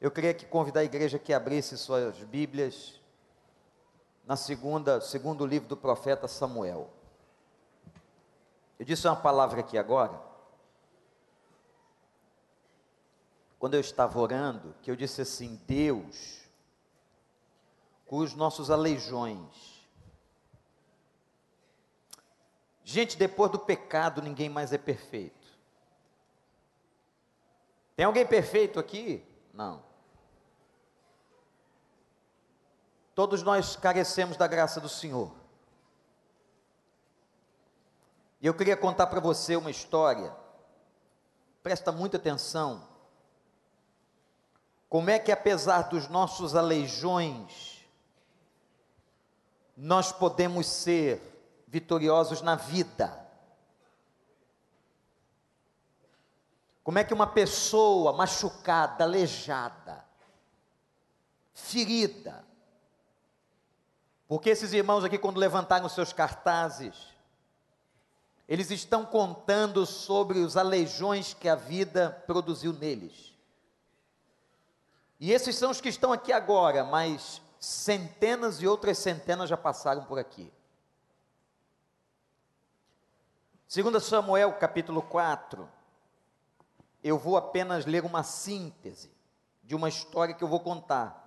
Eu queria que convidar a igreja que abrisse suas Bíblias na segunda, segundo livro do profeta Samuel. Eu disse uma palavra aqui agora. Quando eu estava orando, que eu disse assim: Deus, com os nossos aleijões. Gente, depois do pecado, ninguém mais é perfeito. Tem alguém perfeito aqui? Não. Todos nós carecemos da graça do Senhor. E eu queria contar para você uma história. Presta muita atenção. Como é que, apesar dos nossos aleijões, nós podemos ser vitoriosos na vida? Como é que uma pessoa machucada, aleijada, ferida, porque esses irmãos aqui, quando levantaram seus cartazes, eles estão contando sobre os aleijões que a vida produziu neles. E esses são os que estão aqui agora, mas centenas e outras centenas já passaram por aqui. Segundo Samuel capítulo 4, eu vou apenas ler uma síntese de uma história que eu vou contar.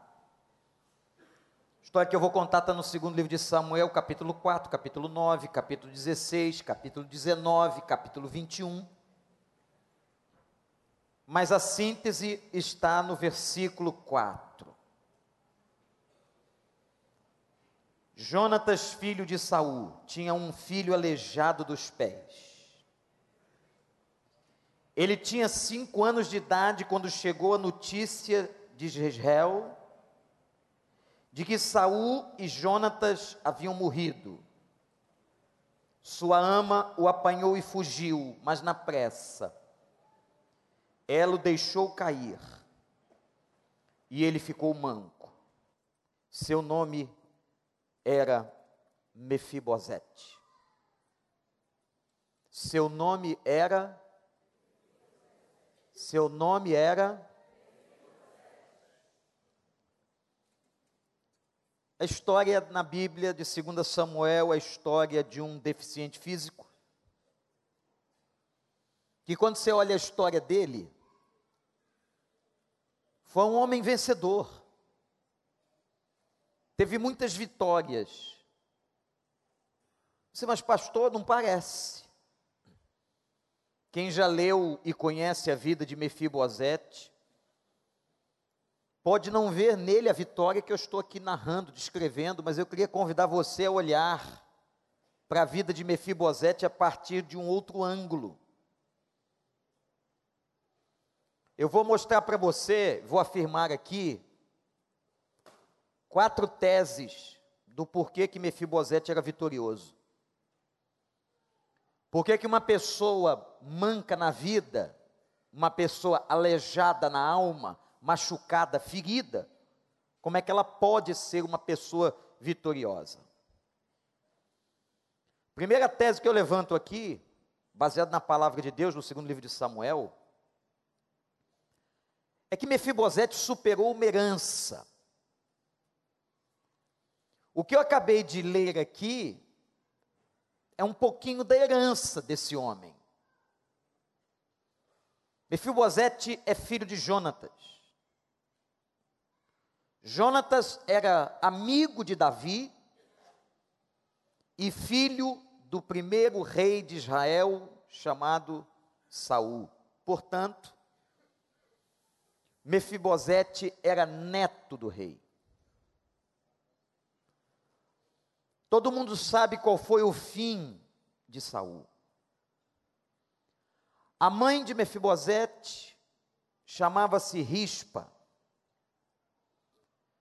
A história que eu vou contar está no segundo livro de Samuel, capítulo 4, capítulo 9, capítulo 16, capítulo 19, capítulo 21. Mas a síntese está no versículo 4. Jonatas, filho de Saul, tinha um filho aleijado dos pés. Ele tinha cinco anos de idade quando chegou a notícia de Israel de que Saul e Jonatas haviam morrido. Sua ama o apanhou e fugiu, mas na pressa. Ela o deixou cair e ele ficou manco. Seu nome era Mefibosete. Seu nome era seu nome era. A história na Bíblia de 2 Samuel é a história de um deficiente físico. Que quando você olha a história dele, foi um homem vencedor. Teve muitas vitórias. Você, mas pastor, não parece. Quem já leu e conhece a vida de Mefibosete, pode não ver nele a vitória que eu estou aqui narrando, descrevendo, mas eu queria convidar você a olhar para a vida de Mefibosete a partir de um outro ângulo. Eu vou mostrar para você, vou afirmar aqui, quatro teses do porquê que Mefibosete era vitorioso. Por que, que uma pessoa manca na vida, uma pessoa aleijada na alma, machucada, ferida, como é que ela pode ser uma pessoa vitoriosa? Primeira tese que eu levanto aqui, baseado na palavra de Deus, no segundo livro de Samuel, é que Mefibosete superou uma herança. O que eu acabei de ler aqui é um pouquinho da herança desse homem. Mefibosete é filho de Jonatas. Jonatas era amigo de Davi e filho do primeiro rei de Israel chamado Saul. Portanto, Mefibosete era neto do rei. Todo mundo sabe qual foi o fim de Saul. A mãe de Mefibosete chamava-se Rispa.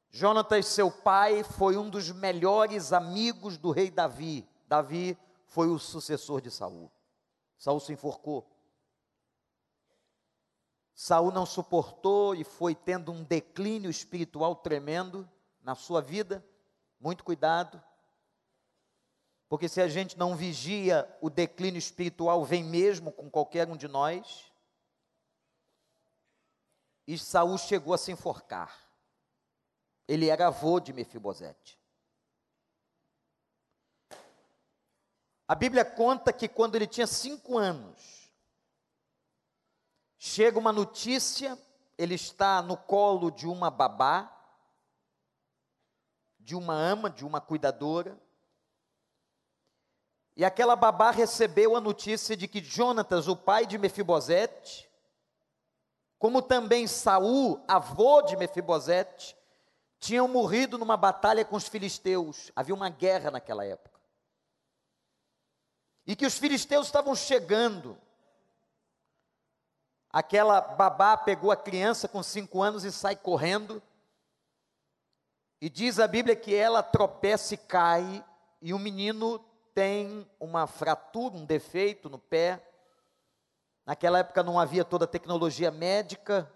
Jonatas, seu pai, foi um dos melhores amigos do rei Davi. Davi foi o sucessor de Saul. Saul se enforcou. Saul não suportou e foi tendo um declínio espiritual tremendo na sua vida. Muito cuidado. Porque se a gente não vigia, o declínio espiritual vem mesmo com qualquer um de nós. e Saul chegou a se enforcar. Ele era avô de Mefibosete. A Bíblia conta que quando ele tinha cinco anos, chega uma notícia, ele está no colo de uma babá, de uma ama, de uma cuidadora, e aquela babá recebeu a notícia de que Jonatas, o pai de Mefibosete, como também Saul, avô de Mefibosete, tinham morrido numa batalha com os filisteus. Havia uma guerra naquela época. E que os filisteus estavam chegando. Aquela babá pegou a criança com cinco anos e sai correndo. E diz a Bíblia que ela tropeça e cai, e o menino tem uma fratura, um defeito no pé. Naquela época não havia toda a tecnologia médica,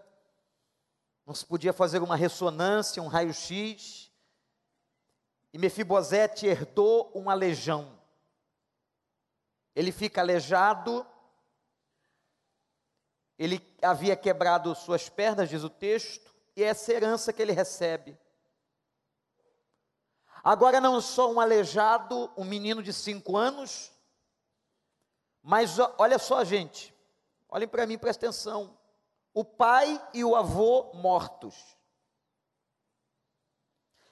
não se podia fazer uma ressonância, um raio-x. E Mefibosete herdou uma legião. Ele fica aleijado, ele havia quebrado suas pernas, diz o texto, e é essa herança que ele recebe. Agora não só um aleijado, um menino de cinco anos, mas olha só, gente, olhem para mim, presta atenção. O pai e o avô mortos.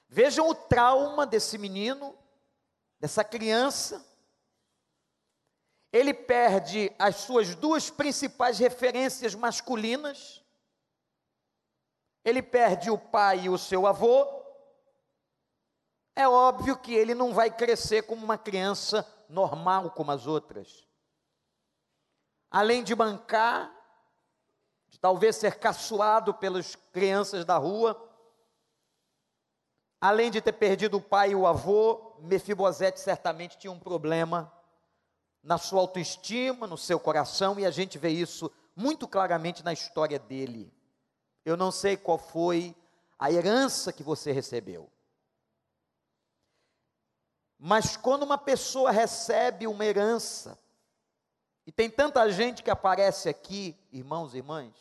Vejam o trauma desse menino, dessa criança. Ele perde as suas duas principais referências masculinas. Ele perde o pai e o seu avô é óbvio que ele não vai crescer como uma criança normal como as outras. Além de bancar, de talvez ser caçoado pelas crianças da rua, além de ter perdido o pai e o avô, Mefibosete certamente tinha um problema na sua autoestima, no seu coração, e a gente vê isso muito claramente na história dele. Eu não sei qual foi a herança que você recebeu. Mas quando uma pessoa recebe uma herança, e tem tanta gente que aparece aqui, irmãos e irmãs,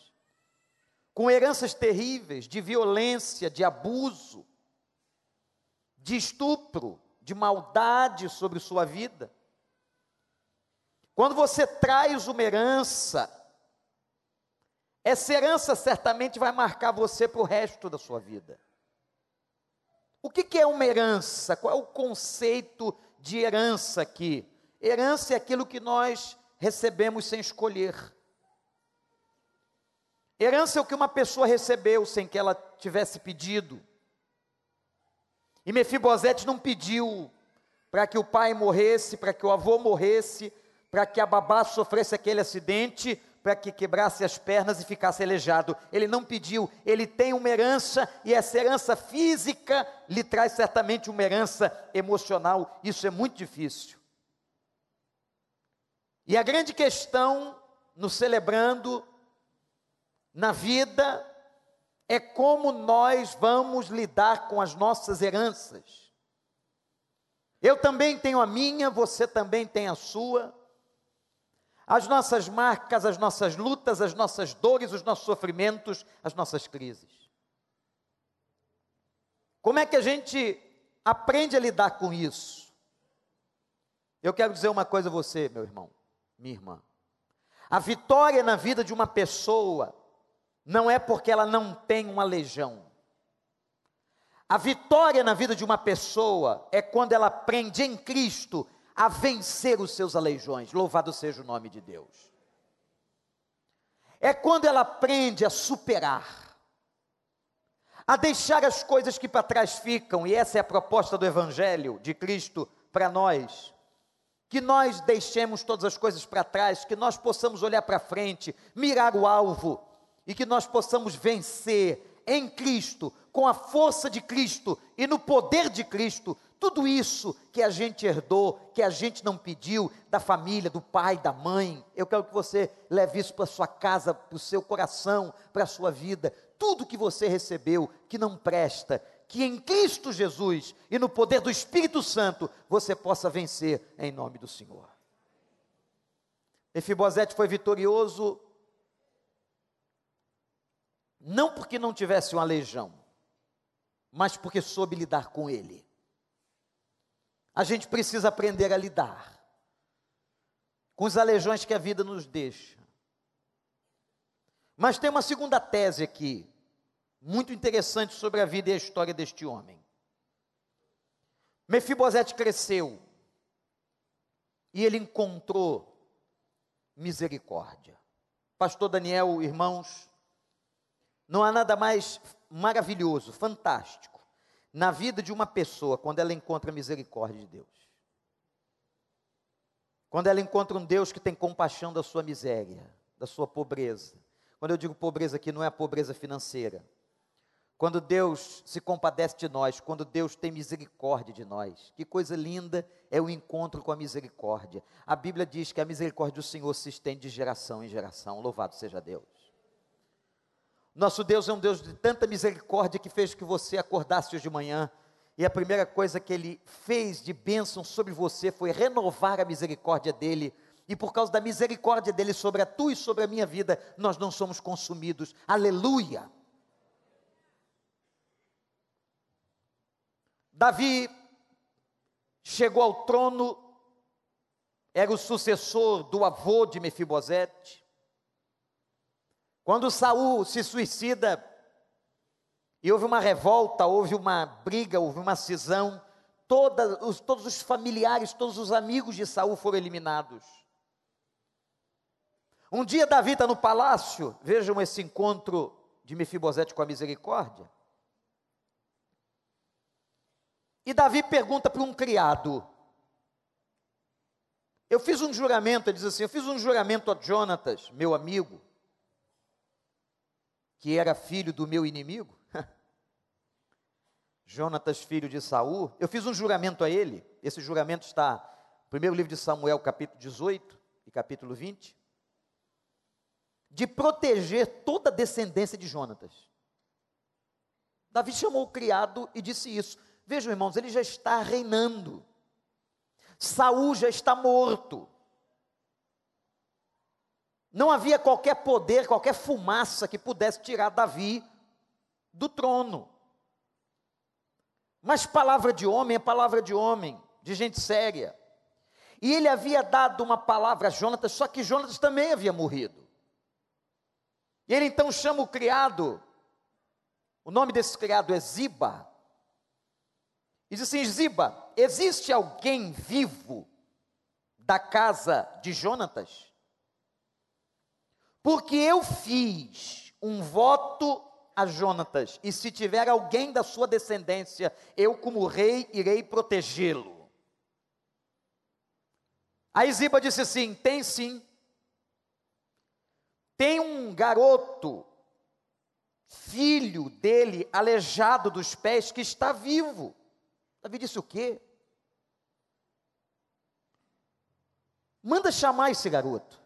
com heranças terríveis de violência, de abuso, de estupro, de maldade sobre sua vida. Quando você traz uma herança, essa herança certamente vai marcar você para o resto da sua vida. O que, que é uma herança? Qual é o conceito de herança aqui? Herança é aquilo que nós recebemos sem escolher. Herança é o que uma pessoa recebeu sem que ela tivesse pedido. E Mefibosete não pediu para que o pai morresse, para que o avô morresse, para que a babá sofresse aquele acidente, para que quebrasse as pernas e ficasse aleijado. Ele não pediu, ele tem uma herança e essa herança física lhe traz certamente uma herança emocional. Isso é muito difícil. E a grande questão no celebrando na vida é como nós vamos lidar com as nossas heranças. Eu também tenho a minha, você também tem a sua as nossas marcas, as nossas lutas, as nossas dores, os nossos sofrimentos, as nossas crises. Como é que a gente aprende a lidar com isso? Eu quero dizer uma coisa a você, meu irmão, minha irmã. A vitória na vida de uma pessoa não é porque ela não tem uma legião. A vitória na vida de uma pessoa é quando ela aprende em Cristo a vencer os seus aleijões. Louvado seja o nome de Deus. É quando ela aprende a superar, a deixar as coisas que para trás ficam, e essa é a proposta do Evangelho de Cristo para nós. Que nós deixemos todas as coisas para trás, que nós possamos olhar para frente, mirar o alvo, e que nós possamos vencer em Cristo, com a força de Cristo e no poder de Cristo, tudo isso que a gente herdou, que a gente não pediu, da família, do pai, da mãe, eu quero que você leve isso para sua casa, para o seu coração, para a sua vida. Tudo que você recebeu que não presta, que em Cristo Jesus e no poder do Espírito Santo você possa vencer em nome do Senhor. Efibosete foi vitorioso não porque não tivesse uma legião, mas porque soube lidar com ele. A gente precisa aprender a lidar com os aleijões que a vida nos deixa. Mas tem uma segunda tese aqui, muito interessante sobre a vida e a história deste homem. Mefibosete cresceu e ele encontrou misericórdia. Pastor Daniel, irmãos, não há nada mais maravilhoso, fantástico, na vida de uma pessoa quando ela encontra a misericórdia de Deus. Quando ela encontra um Deus que tem compaixão da sua miséria, da sua pobreza. Quando eu digo pobreza aqui, não é a pobreza financeira. Quando Deus se compadece de nós, quando Deus tem misericórdia de nós. Que coisa linda é o encontro com a misericórdia. A Bíblia diz que a misericórdia do Senhor se estende de geração em geração. Louvado seja Deus. Nosso Deus é um Deus de tanta misericórdia que fez que você acordasse hoje de manhã e a primeira coisa que ele fez de bênção sobre você foi renovar a misericórdia dele. E por causa da misericórdia dele sobre a tua e sobre a minha vida, nós não somos consumidos. Aleluia! Davi chegou ao trono, era o sucessor do avô de Mefibosete. Quando Saul se suicida, e houve uma revolta, houve uma briga, houve uma cisão, os, todos os familiares, todos os amigos de Saul foram eliminados. Um dia Davi está no palácio, vejam esse encontro de Mefibosete com a misericórdia. E Davi pergunta para um criado: Eu fiz um juramento, ele diz assim: Eu fiz um juramento a Jonatas, meu amigo, que era filho do meu inimigo. Jonatas, filho de Saul, eu fiz um juramento a ele. Esse juramento está no primeiro livro de Samuel, capítulo 18 e capítulo 20, de proteger toda a descendência de Jonatas. Davi chamou o criado e disse isso. Vejam, irmãos, ele já está reinando. Saul já está morto. Não havia qualquer poder, qualquer fumaça que pudesse tirar Davi do trono. Mas palavra de homem é palavra de homem, de gente séria. E ele havia dado uma palavra a Jonatas, só que Jonatas também havia morrido. E ele então chama o criado, o nome desse criado é Ziba, e diz assim: Ziba, existe alguém vivo da casa de Jonatas? Porque eu fiz um voto a Jonatas, e se tiver alguém da sua descendência, eu, como rei, irei protegê-lo. Aí Ziba disse assim: tem sim. Tem um garoto, filho dele, aleijado dos pés, que está vivo. Davi disse o quê? Manda chamar esse garoto.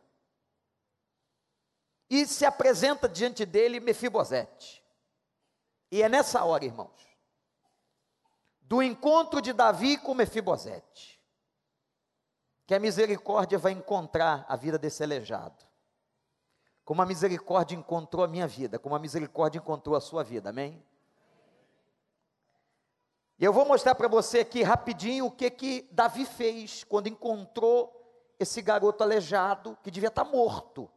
E se apresenta diante dele Mefibosete. E é nessa hora, irmãos, do encontro de Davi com Mefibosete, que a misericórdia vai encontrar a vida desse aleijado. Como a misericórdia encontrou a minha vida, como a misericórdia encontrou a sua vida, amém? E eu vou mostrar para você aqui rapidinho o que que Davi fez quando encontrou esse garoto aleijado que devia estar morto.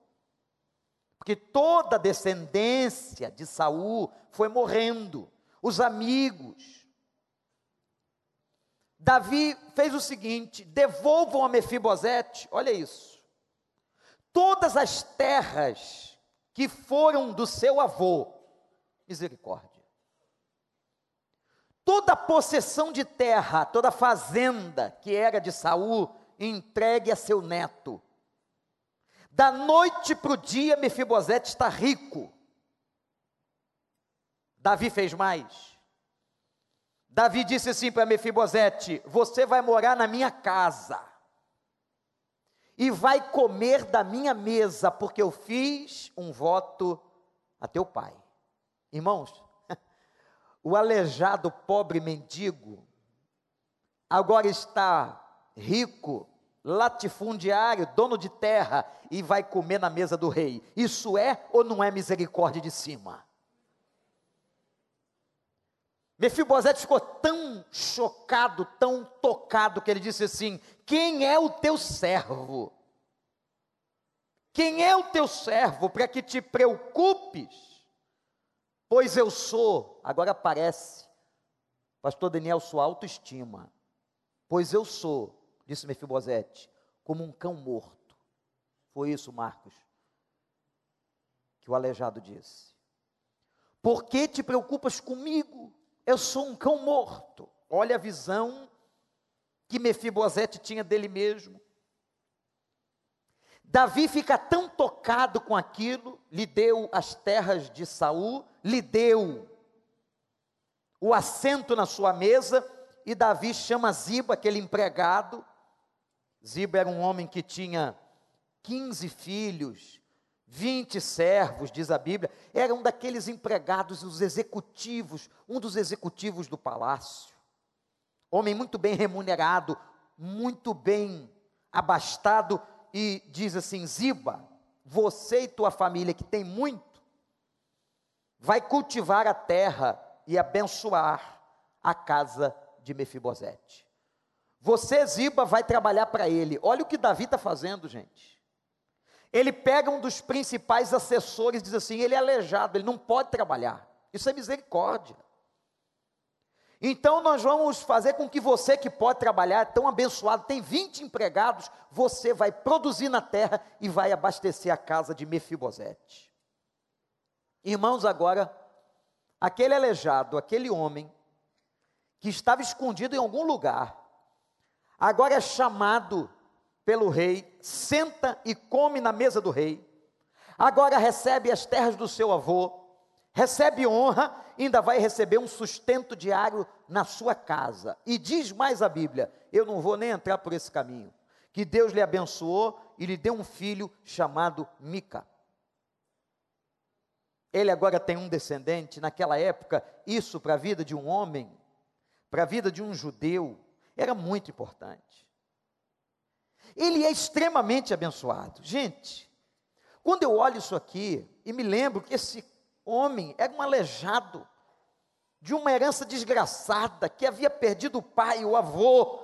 Porque toda a descendência de Saul foi morrendo, os amigos. Davi fez o seguinte: devolvam a Mefibosete, olha isso. Todas as terras que foram do seu avô, misericórdia. Toda a possessão de terra, toda a fazenda que era de Saul, entregue a seu neto. Da noite para o dia, Mefibosete está rico. Davi fez mais. Davi disse assim para Mefibosete: Você vai morar na minha casa e vai comer da minha mesa, porque eu fiz um voto a teu pai. Irmãos, o aleijado pobre mendigo agora está rico latifundiário, dono de terra, e vai comer na mesa do rei. Isso é ou não é misericórdia de cima? Mefibosete ficou tão chocado, tão tocado, que ele disse assim: Quem é o teu servo? Quem é o teu servo para que te preocupes? Pois eu sou, agora aparece, pastor Daniel, sua autoestima. Pois eu sou, disse Mefibosete, como um cão morto. Foi isso, Marcos, que o aleijado disse. Por que te preocupas comigo? Eu sou um cão morto. Olha a visão que Mefibosete tinha dele mesmo. Davi fica tão tocado com aquilo, lhe deu as terras de Saul, lhe deu o assento na sua mesa, e Davi chama Ziba, aquele empregado. Ziba era um homem que tinha 15 filhos, 20 servos, diz a Bíblia, era um daqueles empregados, os executivos, um dos executivos do palácio. Homem muito bem remunerado, muito bem abastado, e diz assim: Ziba, você e tua família que tem muito, vai cultivar a terra e abençoar a casa de Mefibosete. Você, Ziba, vai trabalhar para ele. Olha o que Davi está fazendo, gente. Ele pega um dos principais assessores e diz assim: ele é aleijado, ele não pode trabalhar. Isso é misericórdia. Então nós vamos fazer com que você que pode trabalhar, tão abençoado, tem 20 empregados, você vai produzir na terra e vai abastecer a casa de Mefibosete. Irmãos, agora, aquele aleijado, aquele homem que estava escondido em algum lugar, agora é chamado pelo rei, senta e come na mesa do rei, agora recebe as terras do seu avô, recebe honra, ainda vai receber um sustento diário na sua casa. E diz mais a Bíblia: eu não vou nem entrar por esse caminho. Que Deus lhe abençoou e lhe deu um filho chamado Mica. Ele agora tem um descendente. Naquela época, isso para a vida de um homem, para a vida de um judeu, era muito importante. Ele é extremamente abençoado. Gente, quando eu olho isso aqui e me lembro que esse homem era um aleijado, de uma herança desgraçada, que havia perdido o pai, o avô,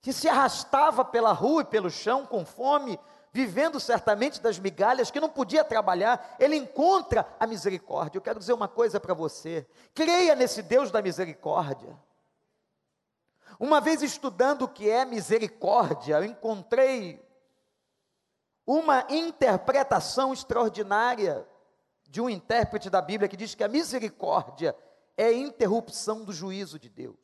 que se arrastava pela rua e pelo chão com fome, vivendo certamente das migalhas, que não podia trabalhar, ele encontra a misericórdia. Eu quero dizer uma coisa para você: creia nesse Deus da misericórdia. Uma vez estudando o que é misericórdia, eu encontrei uma interpretação extraordinária de um intérprete da Bíblia que diz que a misericórdia é a interrupção do juízo de Deus.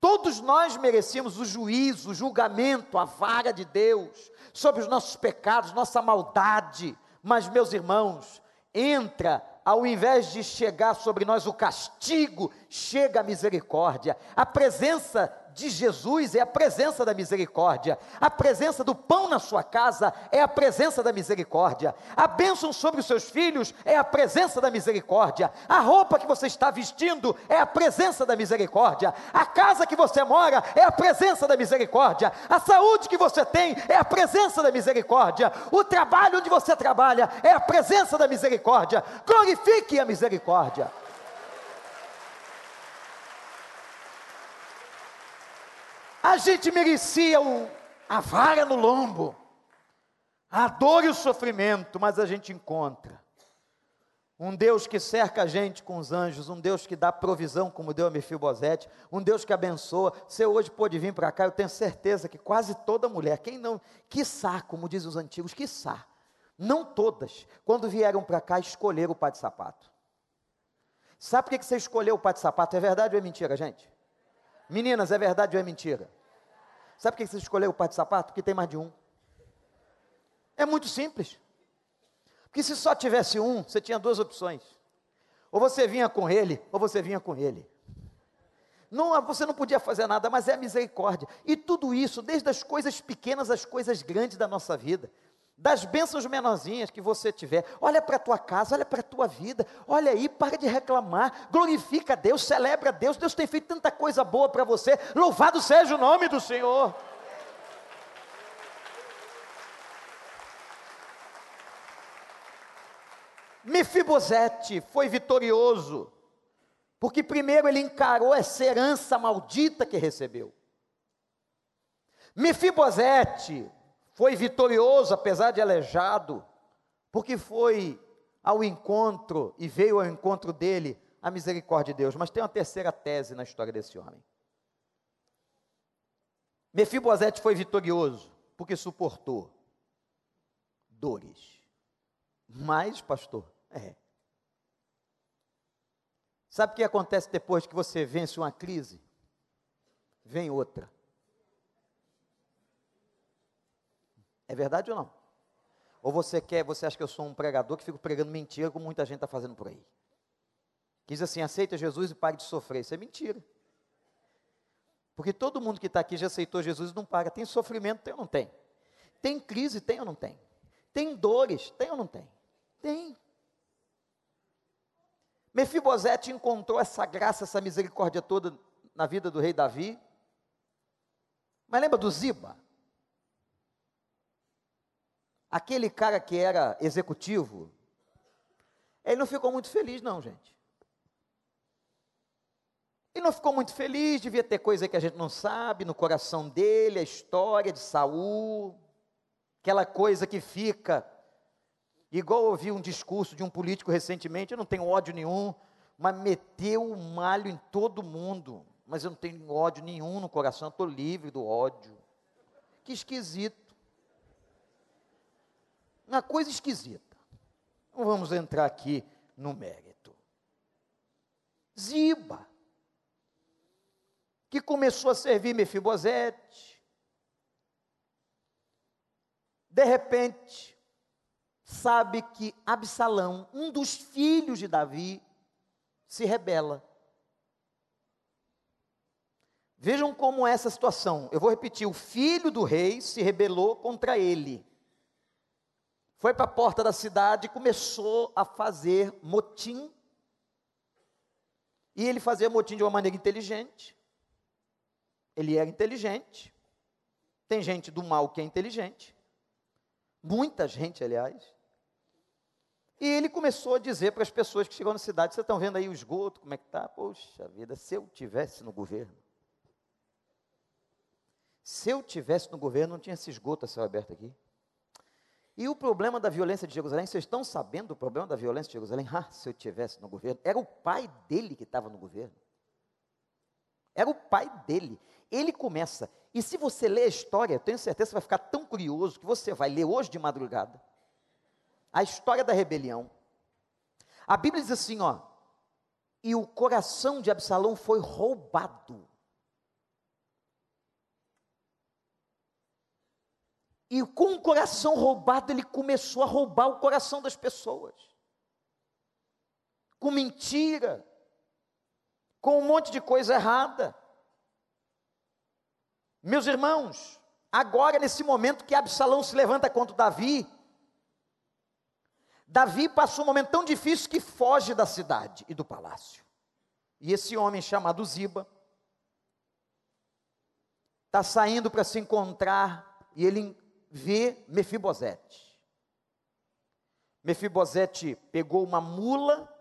Todos nós merecemos o juízo, o julgamento, a vara de Deus sobre os nossos pecados, nossa maldade, mas, meus irmãos, entra ao invés de chegar sobre nós o castigo, chega a misericórdia. A presença de Jesus é a presença da misericórdia. A presença do pão na sua casa é a presença da misericórdia. A bênção sobre os seus filhos é a presença da misericórdia. A roupa que você está vestindo é a presença da misericórdia. A casa que você mora é a presença da misericórdia. A saúde que você tem é a presença da misericórdia. O trabalho onde você trabalha é a presença da misericórdia. Glorifique a misericórdia. A gente merecia o, a vara no lombo, a dor e o sofrimento, mas a gente encontra um Deus que cerca a gente com os anjos, um Deus que dá provisão, como deu a Mefibosete, um Deus que abençoa. Você hoje pode vir para cá, eu tenho certeza que quase toda mulher, quem não, quiçá, como dizem os antigos, quiçá, não todas, quando vieram para cá, escolheram o pai de sapato. Sabe por que você escolheu o pai de sapato? É verdade ou é mentira, gente? Meninas, é verdade ou é mentira? Sabe por que você escolheu o par de sapato? Porque tem mais de um. É muito simples. Porque se só tivesse um, você tinha duas opções. Ou você vinha com ele, ou você vinha com ele. Não, você não podia fazer nada, mas é a misericórdia. E tudo isso, desde as coisas pequenas às coisas grandes da nossa vida das bênçãos menorzinhas que você tiver. Olha para a tua casa, olha para a tua vida. Olha aí, para de reclamar. Glorifica a Deus, celebra a Deus. Deus tem feito tanta coisa boa para você. Louvado seja o nome do Senhor. Mefibosete foi vitorioso Porque primeiro ele encarou essa herança maldita que recebeu. Mefibosete foi vitorioso, apesar de aleijado, porque foi ao encontro e veio ao encontro dele a misericórdia de Deus. Mas tem uma terceira tese na história desse homem. Mefibosete foi vitorioso porque suportou dores. Mas, pastor, é. Sabe o que acontece depois que você vence uma crise? Vem outra. É verdade ou não? Ou você quer, você acha que eu sou um pregador que fico pregando mentira, como muita gente está fazendo por aí? Diz assim: aceita Jesus e pare de sofrer. Isso é mentira. Porque todo mundo que está aqui já aceitou Jesus e não paga. Tem sofrimento, tem ou não tem? Tem crise, tem ou não tem? Tem dores, tem ou não tem? Tem. Mefibosete encontrou essa graça, essa misericórdia toda na vida do rei Davi. Mas lembra do Ziba? Aquele cara que era executivo, ele não ficou muito feliz, não, gente. Ele não ficou muito feliz, devia ter coisa que a gente não sabe no coração dele, a história de Saul, aquela coisa que fica. Igual eu ouvi um discurso de um político recentemente, eu não tenho ódio nenhum, mas meteu o malho em todo mundo. Mas eu não tenho ódio nenhum no coração, estou livre do ódio. Que esquisito. Uma coisa esquisita. Não vamos entrar aqui no mérito. Ziba que começou a servir Mefibosete. De repente, sabe que Absalão, um dos filhos de Davi, se rebela. Vejam como é essa situação. Eu vou repetir: o filho do rei se rebelou contra ele. Foi para a porta da cidade e começou a fazer motim. E ele fazia motim de uma maneira inteligente. Ele era inteligente. Tem gente do mal que é inteligente. Muita gente, aliás. E ele começou a dizer para as pessoas que chegam na cidade: vocês estão vendo aí o esgoto, como é que está? Poxa vida, se eu tivesse no governo. Se eu tivesse no governo, não tinha esse esgoto a céu aberto aqui. E o problema da violência de Jerusalém, vocês estão sabendo do problema da violência de Jerusalém? Ah, se eu tivesse no governo, era o pai dele que estava no governo. Era o pai dele. Ele começa. E se você ler a história, eu tenho certeza que você vai ficar tão curioso que você vai ler hoje de madrugada a história da rebelião. A Bíblia diz assim, ó: "E o coração de Absalão foi roubado". E com o coração roubado, ele começou a roubar o coração das pessoas. Com mentira, com um monte de coisa errada. Meus irmãos, agora nesse momento que Absalão se levanta contra Davi, Davi passou um momento tão difícil que foge da cidade e do palácio. E esse homem chamado Ziba está saindo para se encontrar e ele vê Mefibosete. Mefibosete pegou uma mula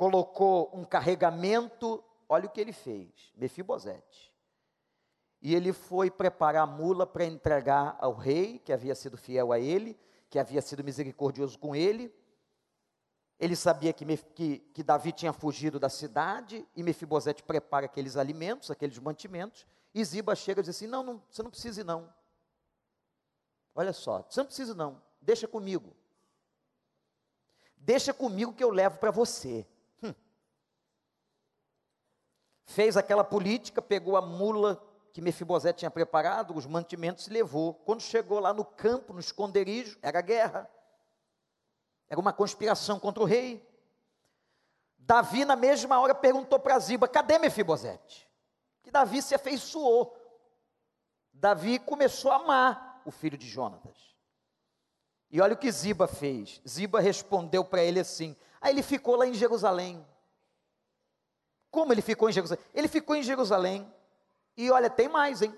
colocou um carregamento, olha o que ele fez, Mefibosete. E ele foi preparar a mula para entregar ao rei, que havia sido fiel a ele, que havia sido misericordioso com ele. Ele sabia que, que, que Davi tinha fugido da cidade, e Mefibosete prepara aqueles alimentos, aqueles mantimentos, e Ziba chega e diz assim: Não, não você não precisa ir, não. Olha só, você não precisa não, deixa comigo. Deixa comigo que eu levo para você fez aquela política, pegou a mula que Mefibosete tinha preparado, os mantimentos e levou. Quando chegou lá no campo, no esconderijo, era guerra. Era uma conspiração contra o rei. Davi, na mesma hora, perguntou para Ziba: cadê Mefibosete? Que Davi se afeiçoou. Davi começou a amar o filho de Jonatas. E olha o que Ziba fez. Ziba respondeu para ele assim: aí ele ficou lá em Jerusalém. Como ele ficou em Jerusalém? Ele ficou em Jerusalém. E olha, tem mais, hein?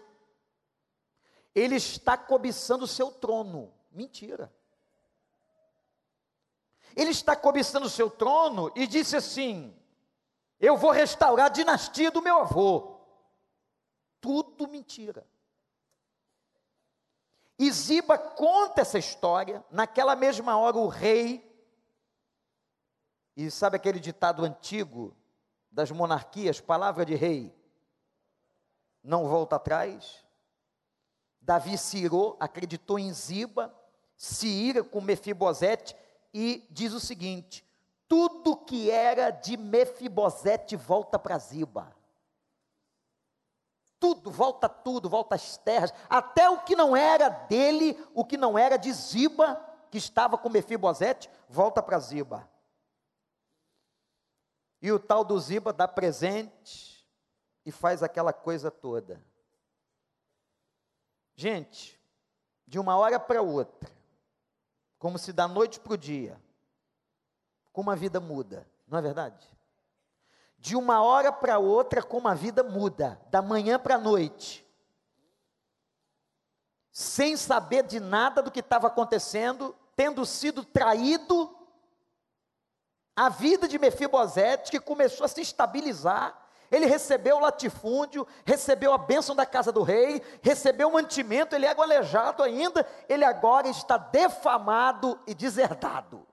Ele está cobiçando o seu trono. Mentira. Ele está cobiçando o seu trono e disse assim: Eu vou restaurar a dinastia do meu avô. Tudo mentira. E Ziba conta essa história. Naquela mesma hora, o rei, e sabe aquele ditado antigo das monarquias, palavra de rei, não volta atrás? Davi se irou, acreditou em Ziba, se ira com Mefibosete e diz o seguinte: tudo que era de Mefibosete volta para Ziba. Tudo, volta tudo, volta as terras, até o que não era dele, o que não era de Ziba, que estava com Mefibosete, volta para Ziba. E o tal do Ziba dá presente e faz aquela coisa toda. Gente, de uma hora para outra, como se da noite para o dia, como a vida muda, não é verdade? De uma hora para outra, como a vida muda, da manhã para a noite, sem saber de nada do que estava acontecendo, tendo sido traído, a vida de Mefibosete, que começou a se estabilizar, ele recebeu o latifúndio, recebeu a bênção da casa do rei, recebeu o mantimento, ele é aleijado ainda, ele agora está defamado e deserdado.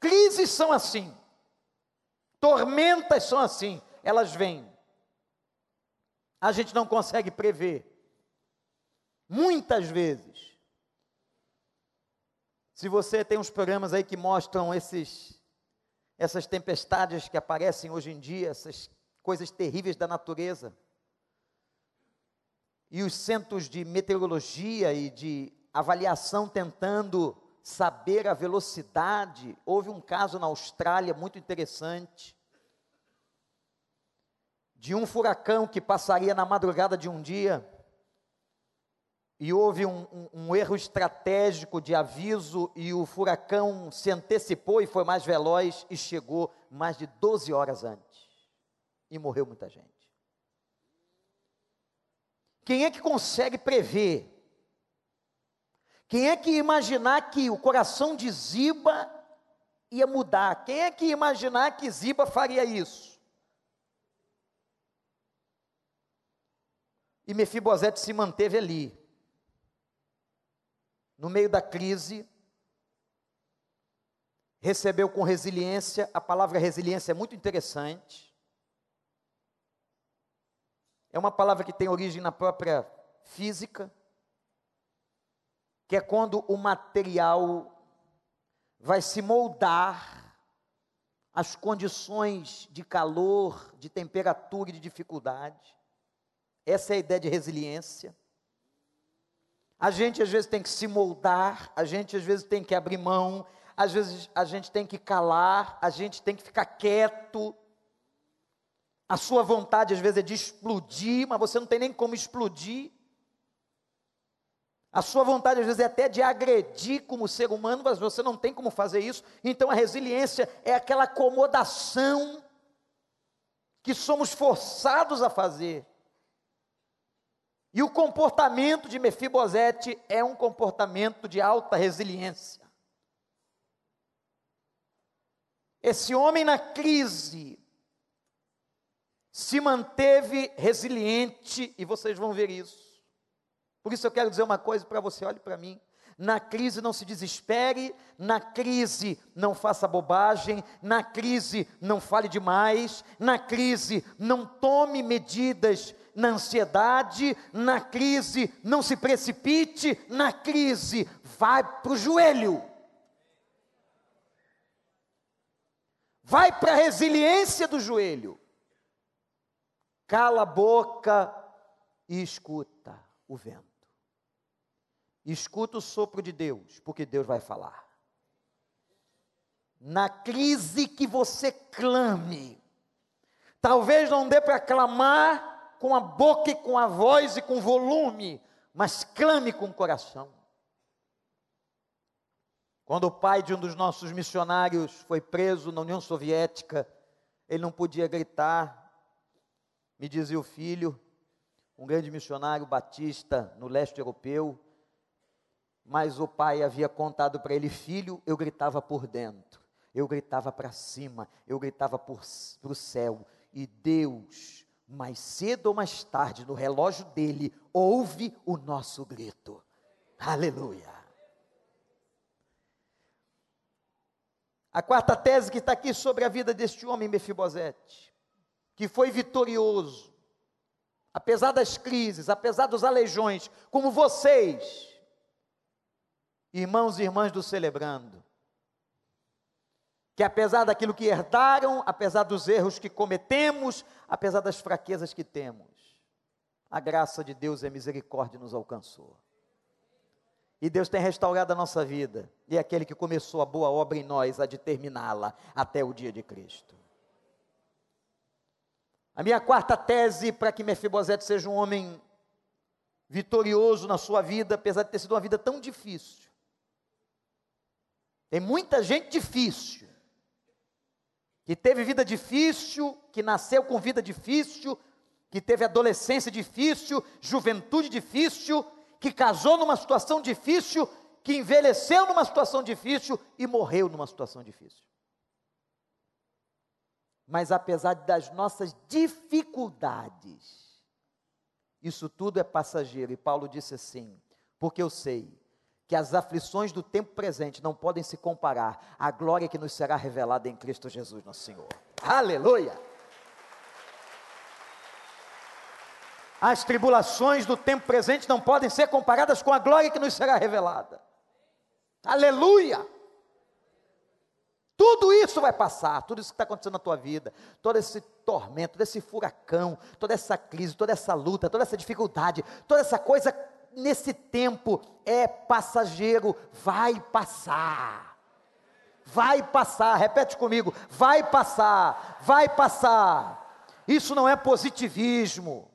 Crises são assim, tormentas são assim, elas vêm. A gente não consegue prever. Muitas vezes. Se você tem uns programas aí que mostram esses essas tempestades que aparecem hoje em dia, essas coisas terríveis da natureza. E os centros de meteorologia e de avaliação tentando saber a velocidade. Houve um caso na Austrália muito interessante de um furacão que passaria na madrugada de um dia e houve um, um, um, erro estratégico de aviso e o furacão se antecipou e foi mais veloz e chegou mais de 12 horas antes. E morreu muita gente. Quem é que consegue prever? Quem é que imaginar que o coração de Ziba ia mudar? Quem é que imaginar que Ziba faria isso? E Mefibosete se manteve ali no meio da crise, recebeu com resiliência, a palavra resiliência é muito interessante. É uma palavra que tem origem na própria física, que é quando o material vai se moldar às condições de calor, de temperatura e de dificuldade. Essa é a ideia de resiliência. A gente às vezes tem que se moldar, a gente às vezes tem que abrir mão, às vezes a gente tem que calar, a gente tem que ficar quieto. A sua vontade às vezes é de explodir, mas você não tem nem como explodir. A sua vontade às vezes é até de agredir como ser humano, mas você não tem como fazer isso. Então a resiliência é aquela acomodação que somos forçados a fazer. E o comportamento de Mefibosete é um comportamento de alta resiliência. Esse homem na crise se manteve resiliente e vocês vão ver isso. Por isso eu quero dizer uma coisa para você, olhe para mim. Na crise não se desespere, na crise não faça bobagem, na crise não fale demais, na crise não tome medidas na ansiedade, na crise, não se precipite, na crise, vai para o joelho. Vai para a resiliência do joelho. Cala a boca e escuta o vento. Escuta o sopro de Deus, porque Deus vai falar. Na crise que você clame, talvez não dê para clamar com a boca e com a voz e com volume, mas clame com o coração. Quando o pai de um dos nossos missionários foi preso na União Soviética, ele não podia gritar, me dizia o filho, um grande missionário batista no leste europeu, mas o pai havia contado para ele, filho, eu gritava por dentro. eu gritava para cima, eu gritava para o céu, e Deus, mais cedo ou mais tarde, no relógio dele, ouve o nosso grito. Aleluia. A quarta tese que está aqui sobre a vida deste homem Mefibosete, que foi vitorioso, apesar das crises, apesar dos aleijões, como vocês, irmãos e irmãs do celebrando, que apesar daquilo que herdaram, apesar dos erros que cometemos, apesar das fraquezas que temos, a graça de Deus e a misericórdia nos alcançou. E Deus tem restaurado a nossa vida, e é aquele que começou a boa obra em nós, a de terminá-la até o dia de Cristo. A minha quarta tese para que Mefibosete seja um homem vitorioso na sua vida, apesar de ter sido uma vida tão difícil. Tem muita gente difícil, que teve vida difícil, que nasceu com vida difícil, que teve adolescência difícil, juventude difícil, que casou numa situação difícil, que envelheceu numa situação difícil e morreu numa situação difícil. Mas apesar das nossas dificuldades, isso tudo é passageiro. E Paulo disse assim: porque eu sei que as aflições do tempo presente não podem se comparar à glória que nos será revelada em Cristo Jesus, nosso Senhor. Aleluia! As tribulações do tempo presente não podem ser comparadas com a glória que nos será revelada. Aleluia! Tudo isso vai passar, tudo isso que está acontecendo na tua vida, todo esse tormento, todo esse furacão, toda essa crise, toda essa luta, toda essa dificuldade, toda essa coisa nesse tempo é passageiro, vai passar. Vai passar, repete comigo, vai passar, vai passar. Isso não é positivismo.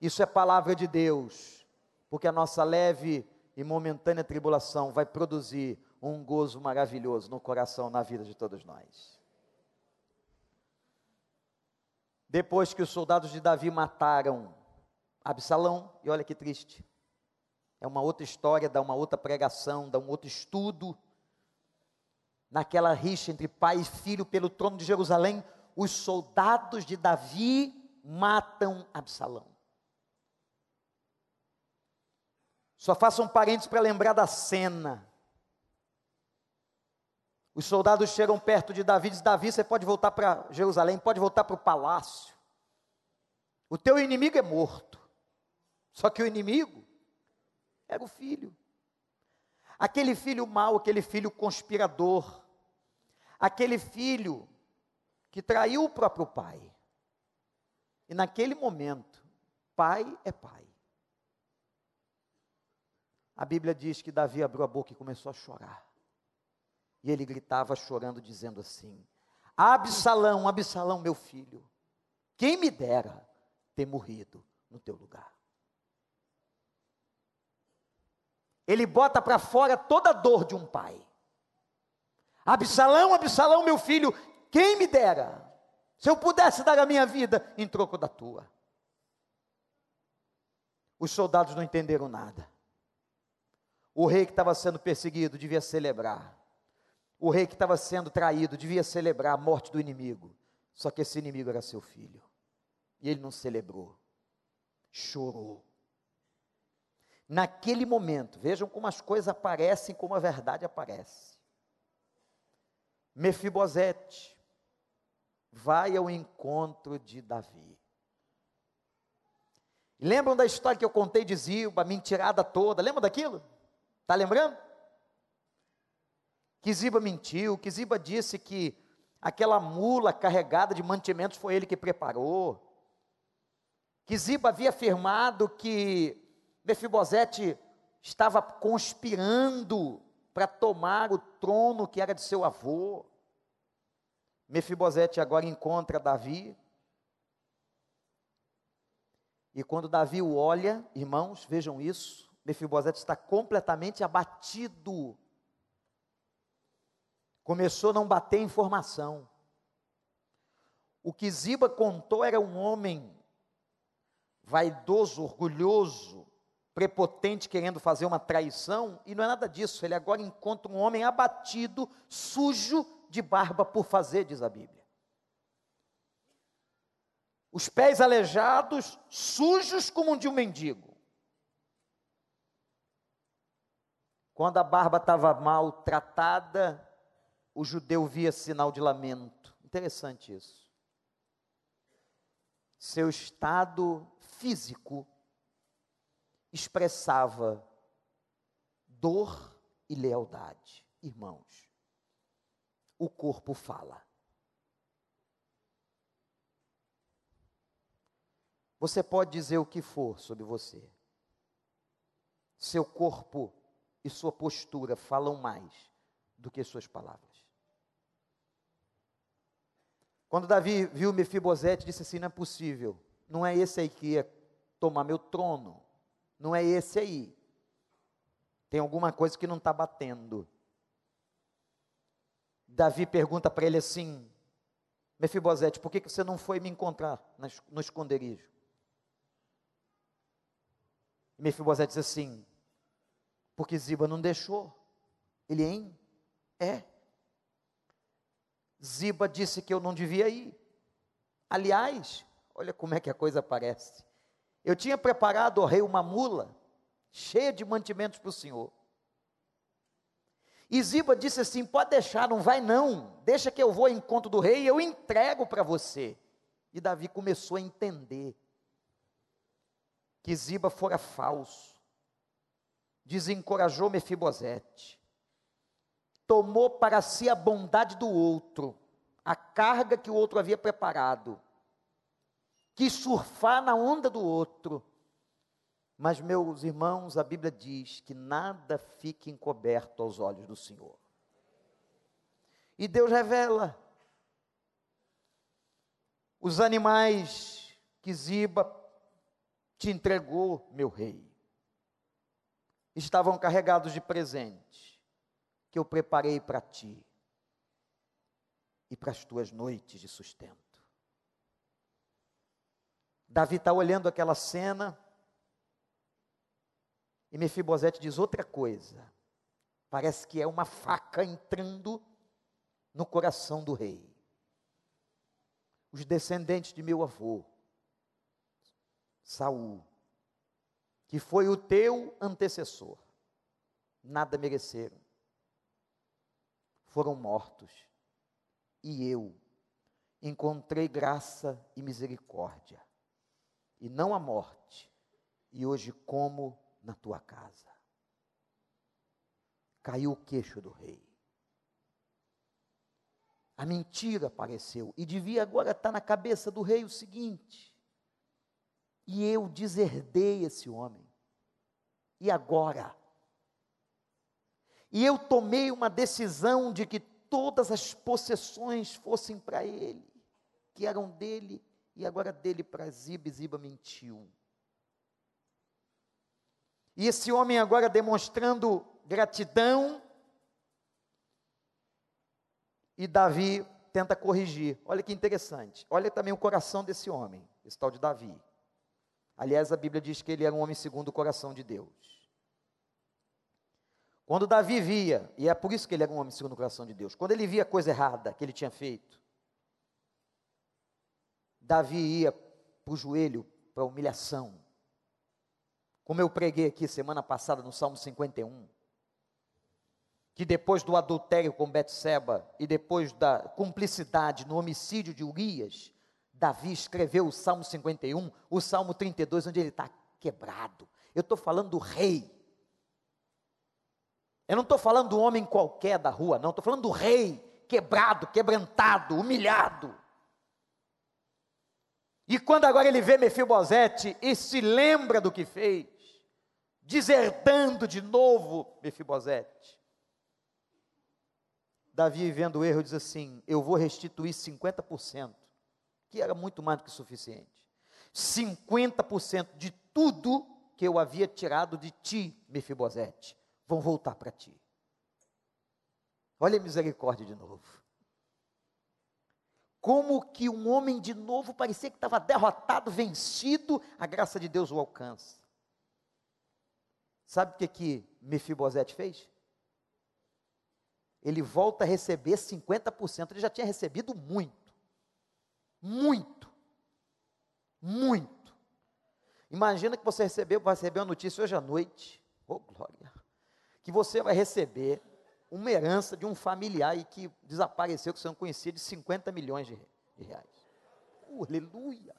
Isso é palavra de Deus. Porque a nossa leve e momentânea tribulação vai produzir um gozo maravilhoso no coração, na vida de todos nós. Depois que os soldados de Davi mataram Absalão, e olha que triste. É uma outra história, dá uma outra pregação, dá um outro estudo. Naquela rixa entre pai e filho pelo trono de Jerusalém, os soldados de Davi matam Absalão. Só faça um parênteses para lembrar da cena. Os soldados chegam perto de Davi e dizem: Davi, você pode voltar para Jerusalém, pode voltar para o palácio. O teu inimigo é morto. Só que o inimigo era o filho. Aquele filho mau, aquele filho conspirador, aquele filho que traiu o próprio pai. E naquele momento, pai é pai. A Bíblia diz que Davi abriu a boca e começou a chorar. E ele gritava chorando, dizendo assim: Absalão, Absalão, meu filho, quem me dera ter morrido no teu lugar. Ele bota para fora toda a dor de um pai. Absalão, Absalão, meu filho, quem me dera, se eu pudesse dar a minha vida em troco da tua. Os soldados não entenderam nada. O rei que estava sendo perseguido devia celebrar. O rei que estava sendo traído devia celebrar a morte do inimigo. Só que esse inimigo era seu filho. E ele não celebrou. Chorou. Naquele momento, vejam como as coisas aparecem, como a verdade aparece. Mefibosete vai ao encontro de Davi. Lembram da história que eu contei de Zilba, a mentirada toda? Lembram daquilo? Está lembrando? Que Ziba mentiu, que Ziba disse que aquela mula carregada de mantimentos foi ele que preparou. Que Ziba havia afirmado que Mefibosete estava conspirando para tomar o trono que era de seu avô. Mefibosete agora encontra Davi. E quando Davi o olha, irmãos, vejam isso, Mefibosete está completamente abatido. Começou a não bater informação. O que Ziba contou era um homem vaidoso, orgulhoso, prepotente querendo fazer uma traição, e não é nada disso. Ele agora encontra um homem abatido, sujo de barba por fazer, diz a Bíblia. Os pés aleijados, sujos como um de um mendigo. Quando a barba estava maltratada, o judeu via sinal de lamento. Interessante isso. Seu estado físico expressava dor e lealdade. Irmãos, o corpo fala. Você pode dizer o que for sobre você. Seu corpo e sua postura falam mais do que suas palavras. Quando Davi viu Mefibosete, disse assim: não é possível, não é esse aí que ia tomar meu trono, não é esse aí. Tem alguma coisa que não está batendo. Davi pergunta para ele assim: Mefibosete, por que, que você não foi me encontrar no esconderijo? Mefibosete diz assim: porque Ziba não deixou. Ele, hein? É. Ziba disse que eu não devia ir. Aliás, olha como é que a coisa parece. Eu tinha preparado ao rei uma mula cheia de mantimentos para o senhor. E Ziba disse assim: pode deixar, não vai não, deixa que eu vou ao encontro do rei e eu entrego para você. E Davi começou a entender que Ziba fora falso desencorajou Mefibosete, tomou para si a bondade do outro, a carga que o outro havia preparado, quis surfar na onda do outro. Mas, meus irmãos, a Bíblia diz que nada fique encoberto aos olhos do Senhor. E Deus revela os animais que Ziba te entregou, meu rei estavam carregados de presente que eu preparei para ti e para as tuas noites de sustento. Davi está olhando aquela cena e Mefibosete diz outra coisa. Parece que é uma faca entrando no coração do rei. Os descendentes de meu avô, Saul, que foi o teu antecessor, nada mereceram. Foram mortos. E eu encontrei graça e misericórdia, e não a morte, e hoje como na tua casa. Caiu o queixo do rei. A mentira apareceu, e devia agora estar na cabeça do rei o seguinte: e eu deserdei esse homem. E agora? E eu tomei uma decisão de que todas as possessões fossem para ele, que eram dele, e agora dele para Ziba, Ziba mentiu. E esse homem agora demonstrando gratidão, e Davi tenta corrigir. Olha que interessante. Olha também o coração desse homem, esse tal de Davi. Aliás, a Bíblia diz que ele era um homem segundo o coração de Deus. Quando Davi via, e é por isso que ele era um homem segundo o coração de Deus, quando ele via a coisa errada que ele tinha feito, Davi ia para o joelho, para a humilhação. Como eu preguei aqui semana passada no Salmo 51, que depois do adultério com Betseba e depois da cumplicidade no homicídio de Urias, Davi escreveu o Salmo 51, o Salmo 32, onde ele está quebrado. Eu estou falando do rei. Eu não estou falando do homem qualquer da rua, não. Estou falando do rei, quebrado, quebrantado, humilhado. E quando agora ele vê Mefibosete e se lembra do que fez, desertando de novo Mefibosete. Davi, vendo o erro, diz assim: Eu vou restituir 50% que era muito mais do que suficiente. 50% de tudo que eu havia tirado de ti, Mefibosete, vão voltar para ti. Olha a misericórdia de novo. Como que um homem de novo parecia que estava derrotado, vencido, a graça de Deus o alcança. Sabe o que que Mefibosete fez? Ele volta a receber 50%. Ele já tinha recebido muito. Muito. Muito. Imagina que você recebeu, vai receber uma notícia hoje à noite. Oh, glória. Que você vai receber uma herança de um familiar e que desapareceu, que você não conhecia, de 50 milhões de reais. Uh, aleluia.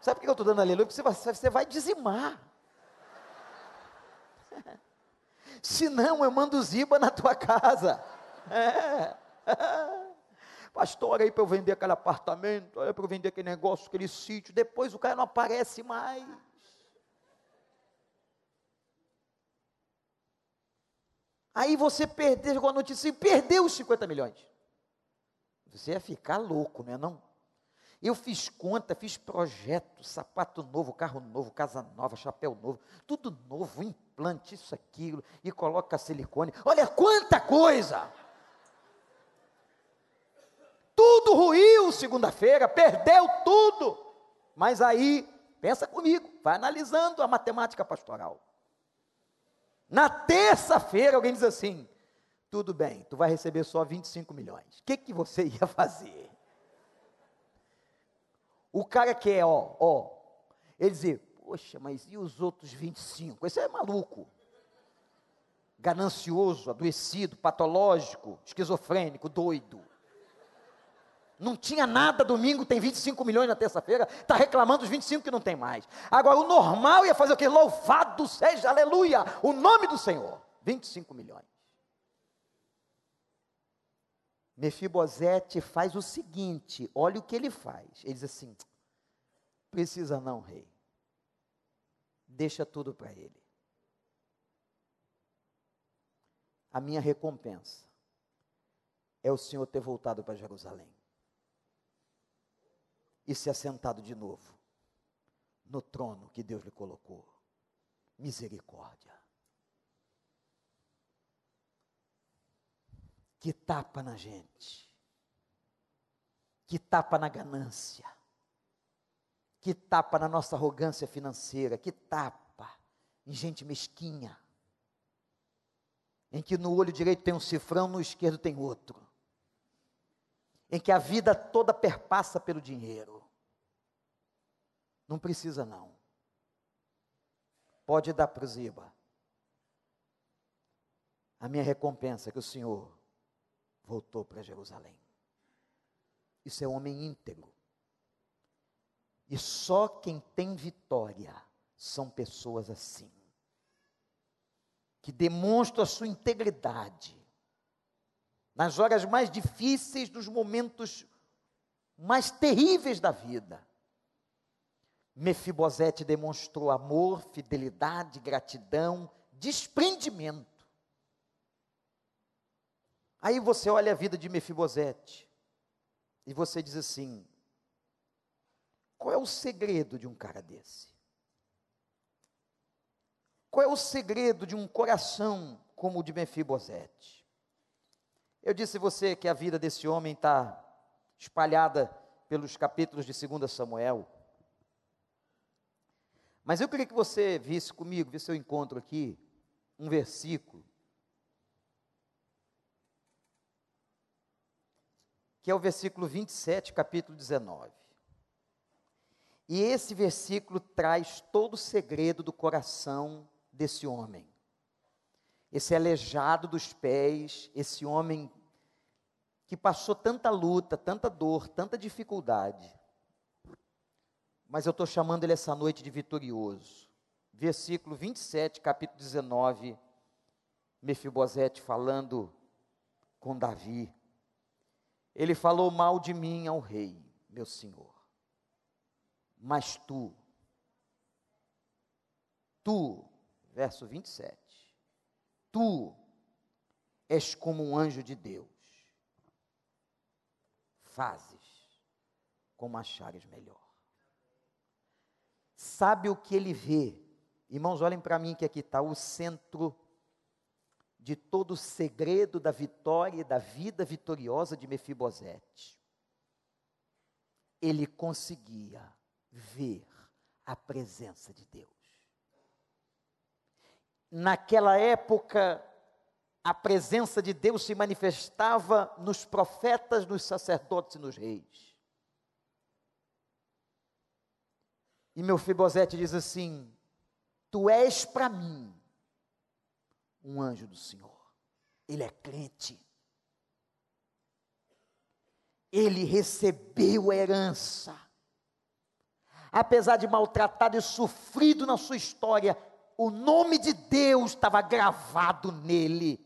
Sabe por que eu estou dando aleluia? Porque você vai, você vai dizimar. Senão eu mando ziba na tua casa. É. Pastor, aí para eu vender aquele apartamento, olha para eu vender aquele negócio, aquele sítio, depois o cara não aparece mais. Aí você perdeu com a notícia e perdeu os 50 milhões. Você ia ficar louco, não é não? Eu fiz conta, fiz projeto, sapato novo, carro novo, casa nova, chapéu novo, tudo novo, implante, isso, aquilo, e coloca silicone. Olha quanta coisa! Tudo ruiu segunda-feira, perdeu tudo. Mas aí, pensa comigo, vai analisando a matemática pastoral. Na terça-feira, alguém diz assim: tudo bem, tu vai receber só 25 milhões. O que, que você ia fazer? O cara quer, ó, ó, ele dizer, poxa, mas e os outros 25? Esse é maluco. Ganancioso, adoecido, patológico, esquizofrênico, doido. Não tinha nada domingo, tem 25 milhões na terça-feira, está reclamando os 25 que não tem mais. Agora, o normal ia fazer o quê? Louvado seja, aleluia, o nome do Senhor. 25 milhões. Mefibosete faz o seguinte: olha o que ele faz. Ele diz assim: precisa não, rei. Deixa tudo para ele. A minha recompensa é o Senhor ter voltado para Jerusalém e se assentado de novo no trono que Deus lhe colocou. Misericórdia. que tapa na gente, que tapa na ganância, que tapa na nossa arrogância financeira, que tapa em gente mesquinha, em que no olho direito tem um cifrão, no esquerdo tem outro, em que a vida toda perpassa pelo dinheiro. Não precisa não. Pode dar para Ziba. A minha recompensa é que o Senhor voltou para Jerusalém. Isso é homem íntegro. E só quem tem vitória são pessoas assim, que demonstram a sua integridade nas horas mais difíceis, nos momentos mais terríveis da vida. Mefibosete demonstrou amor, fidelidade, gratidão, desprendimento. Aí você olha a vida de Mefibosete e você diz assim: qual é o segredo de um cara desse? Qual é o segredo de um coração como o de Mefibosete? Eu disse a você que a vida desse homem está espalhada pelos capítulos de 2 Samuel. Mas eu queria que você visse comigo, visse se eu encontro aqui um versículo que é o versículo 27, capítulo 19. E esse versículo traz todo o segredo do coração desse homem. Esse aleijado dos pés, esse homem que passou tanta luta, tanta dor, tanta dificuldade. Mas eu estou chamando ele essa noite de vitorioso. Versículo 27, capítulo 19, Mefibosete falando com Davi. Ele falou mal de mim ao rei, meu senhor. Mas tu, tu, verso 27, tu és como um anjo de Deus. Fazes como achares melhor. Sabe o que ele vê? Irmãos, olhem para mim que aqui está o centro de todo o segredo da vitória e da vida vitoriosa de Mefibosete. Ele conseguia ver a presença de Deus. naquela época, a presença de Deus se manifestava nos profetas, nos sacerdotes e nos reis. E meu Fibosete diz assim: Tu és para mim um anjo do Senhor. Ele é crente. Ele recebeu a herança. Apesar de maltratado e sofrido na sua história, o nome de Deus estava gravado nele.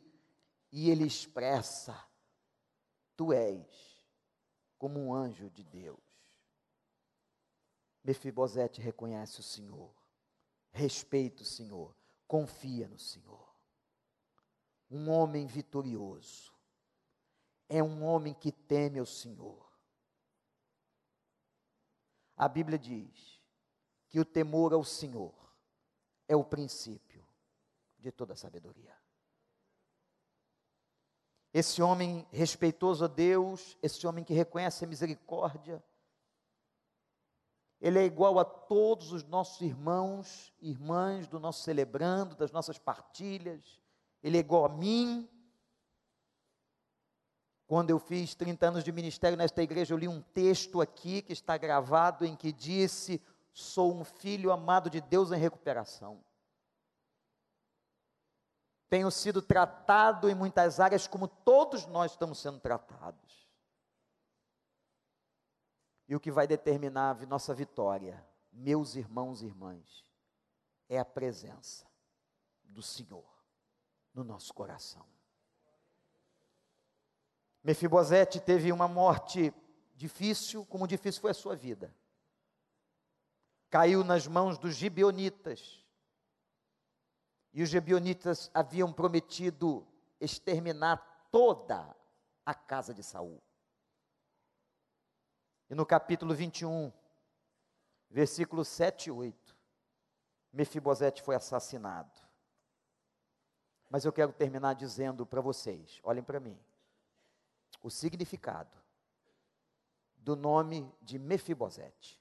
E ele expressa: Tu és como um anjo de Deus. Mefibosete reconhece o Senhor, respeita o Senhor, confia no Senhor. Um homem vitorioso é um homem que teme o Senhor. A Bíblia diz que o temor ao Senhor é o princípio de toda sabedoria. Esse homem respeitoso a Deus, esse homem que reconhece a misericórdia, ele é igual a todos os nossos irmãos e irmãs do nosso celebrando, das nossas partilhas, ele é igual a mim. Quando eu fiz 30 anos de ministério nesta igreja, eu li um texto aqui que está gravado em que disse: Sou um filho amado de Deus em recuperação. Tenho sido tratado em muitas áreas como todos nós estamos sendo tratados. E o que vai determinar a nossa vitória, meus irmãos e irmãs, é a presença do Senhor no nosso coração. Mefibosete teve uma morte difícil, como difícil foi a sua vida caiu nas mãos dos gibeonitas. E os gibeonitas haviam prometido exterminar toda a casa de Saul. E no capítulo 21, versículos 7 e 8, Mefibosete foi assassinado. Mas eu quero terminar dizendo para vocês, olhem para mim, o significado do nome de Mefibosete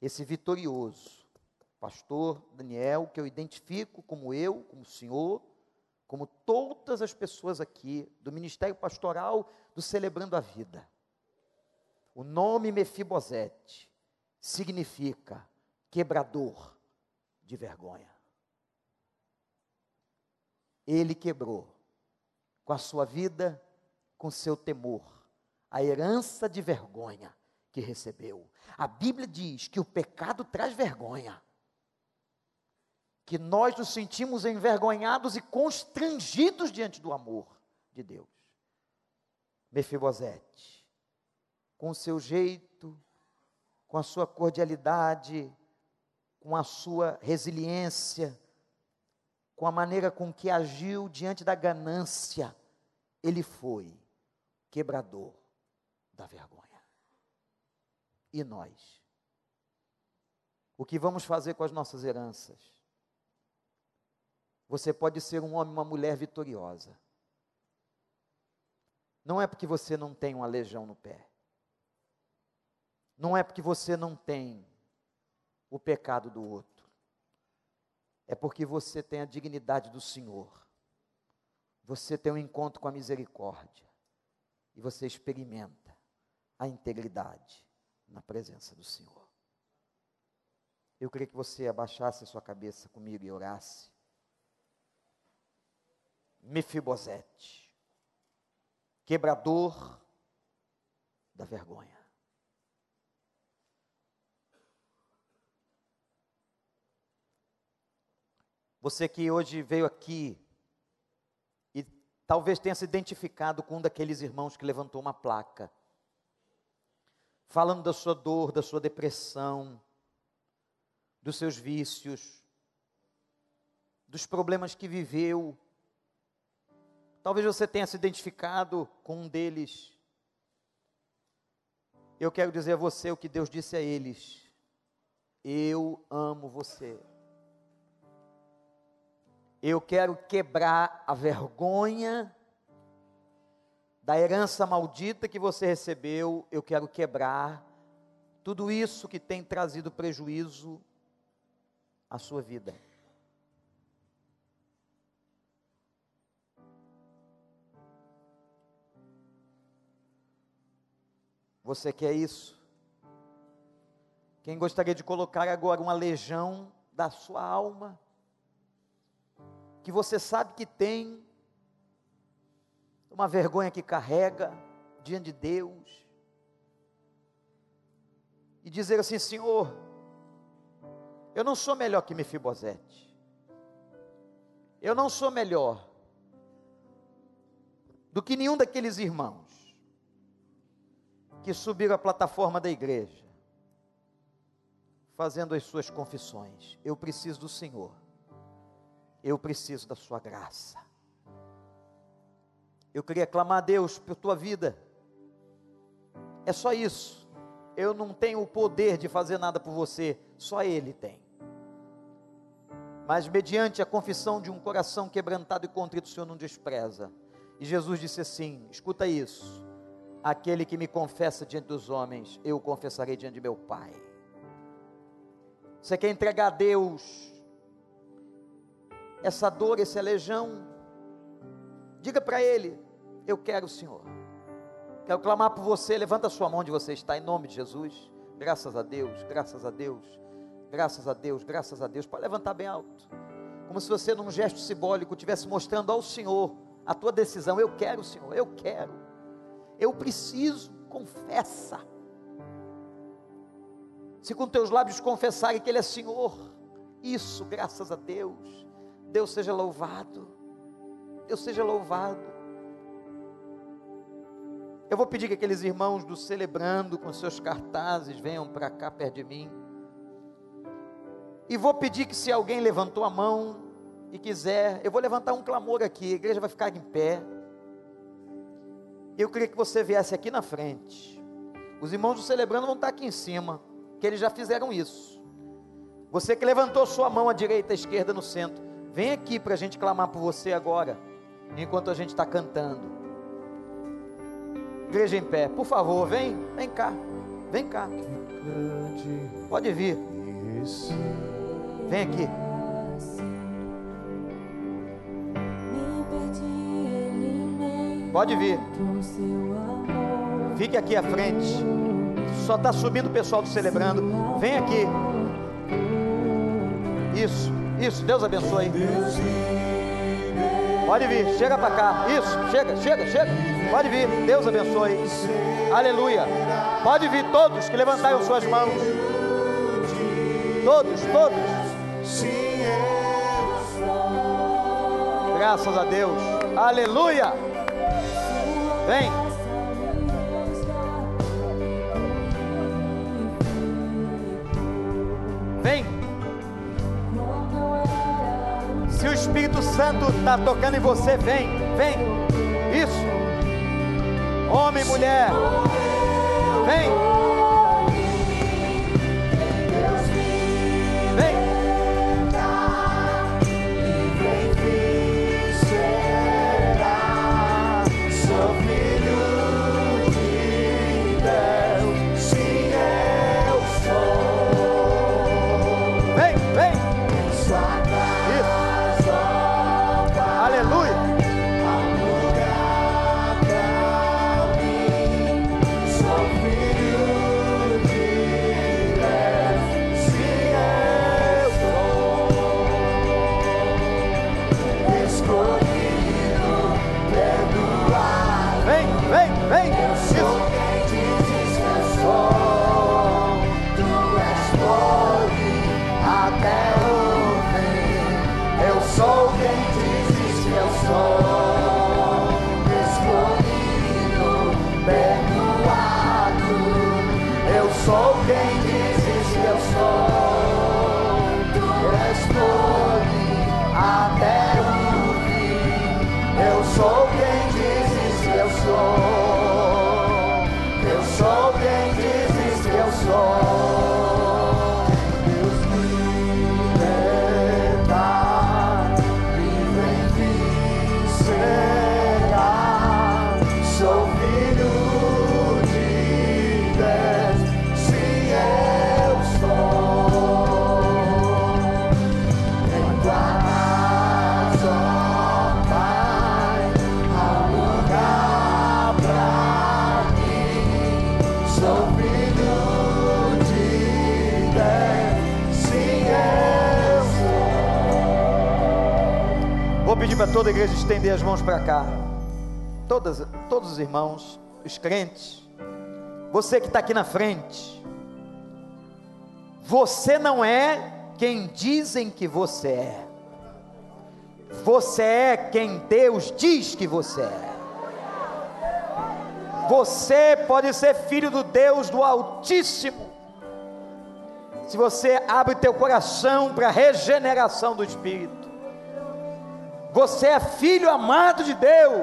esse vitorioso, pastor Daniel, que eu identifico como eu, como o senhor, como todas as pessoas aqui do ministério pastoral do Celebrando a Vida. O nome Mefibosete significa quebrador de vergonha. Ele quebrou com a sua vida, com seu temor, a herança de vergonha que recebeu. A Bíblia diz que o pecado traz vergonha. Que nós nos sentimos envergonhados e constrangidos diante do amor de Deus. Mefibosete, com o seu jeito, com a sua cordialidade, com a sua resiliência, com a maneira com que agiu diante da ganância, ele foi quebrador da vergonha. E nós? O que vamos fazer com as nossas heranças? Você pode ser um homem, uma mulher vitoriosa. Não é porque você não tem uma legião no pé. Não é porque você não tem o pecado do outro. É porque você tem a dignidade do Senhor. Você tem um encontro com a misericórdia. E você experimenta a integridade na presença do Senhor. Eu queria que você abaixasse a sua cabeça comigo e orasse. Mefibosete, quebrador da vergonha. Você que hoje veio aqui e talvez tenha se identificado com um daqueles irmãos que levantou uma placa falando da sua dor, da sua depressão, dos seus vícios, dos problemas que viveu. Talvez você tenha se identificado com um deles. Eu quero dizer a você o que Deus disse a eles: Eu amo você. Eu quero quebrar a vergonha da herança maldita que você recebeu. Eu quero quebrar tudo isso que tem trazido prejuízo à sua vida. Você quer isso? Quem gostaria de colocar agora uma legião da sua alma? Que você sabe que tem, uma vergonha que carrega diante de Deus, e dizer assim: Senhor, eu não sou melhor que Mefibosete, eu não sou melhor do que nenhum daqueles irmãos que subiram à plataforma da igreja, fazendo as suas confissões. Eu preciso do Senhor, eu preciso da Sua graça. Eu queria clamar a Deus por tua vida, é só isso. Eu não tenho o poder de fazer nada por você, só Ele tem. Mas mediante a confissão de um coração quebrantado e contrito, o Senhor não despreza. E Jesus disse assim: escuta isso Aquele que me confessa diante dos homens, eu confessarei diante de meu Pai. Você quer entregar a Deus essa dor, esse aleijão? Diga para Ele: Eu quero o Senhor. Quero clamar por você. Levanta a sua mão onde você está, em nome de Jesus. Graças a Deus, graças a Deus, graças a Deus, graças a Deus. Pode levantar bem alto. Como se você, num gesto simbólico, estivesse mostrando ao Senhor a tua decisão. Eu quero, Senhor, eu quero. Eu preciso, confessa. Se com teus lábios confessarem que Ele é Senhor, isso, graças a Deus. Deus seja louvado. Deus seja louvado. Eu vou pedir que aqueles irmãos do celebrando com seus cartazes venham para cá perto de mim. E vou pedir que se alguém levantou a mão e quiser, eu vou levantar um clamor aqui, a igreja vai ficar em pé. Eu queria que você viesse aqui na frente. Os irmãos do celebrando vão estar aqui em cima, que eles já fizeram isso. Você que levantou sua mão à direita, à esquerda, no centro, vem aqui para a gente clamar por você agora, enquanto a gente está cantando. Igreja em pé, por favor, vem, vem cá, vem cá. Pode vir. Vem aqui. Pode vir. Fique aqui à frente. Só está subindo o pessoal do celebrando. Vem aqui. Isso, isso. Deus abençoe. Pode vir, chega para cá. Isso, chega, chega, chega. Pode vir. Deus abençoe. Aleluia. Pode vir todos que levantaram suas mãos. Todos, todos. Graças a Deus. Aleluia. Vem. Santo está tocando em você, vem, vem. Isso. Homem, mulher. Vem. Toda a igreja estender as mãos para cá. Todas, todos os irmãos, os crentes, você que está aqui na frente, você não é quem dizem que você é, você é quem Deus diz que você é. Você pode ser filho do Deus do Altíssimo. Se você abre teu coração para a regeneração do Espírito. Você é filho amado de Deus.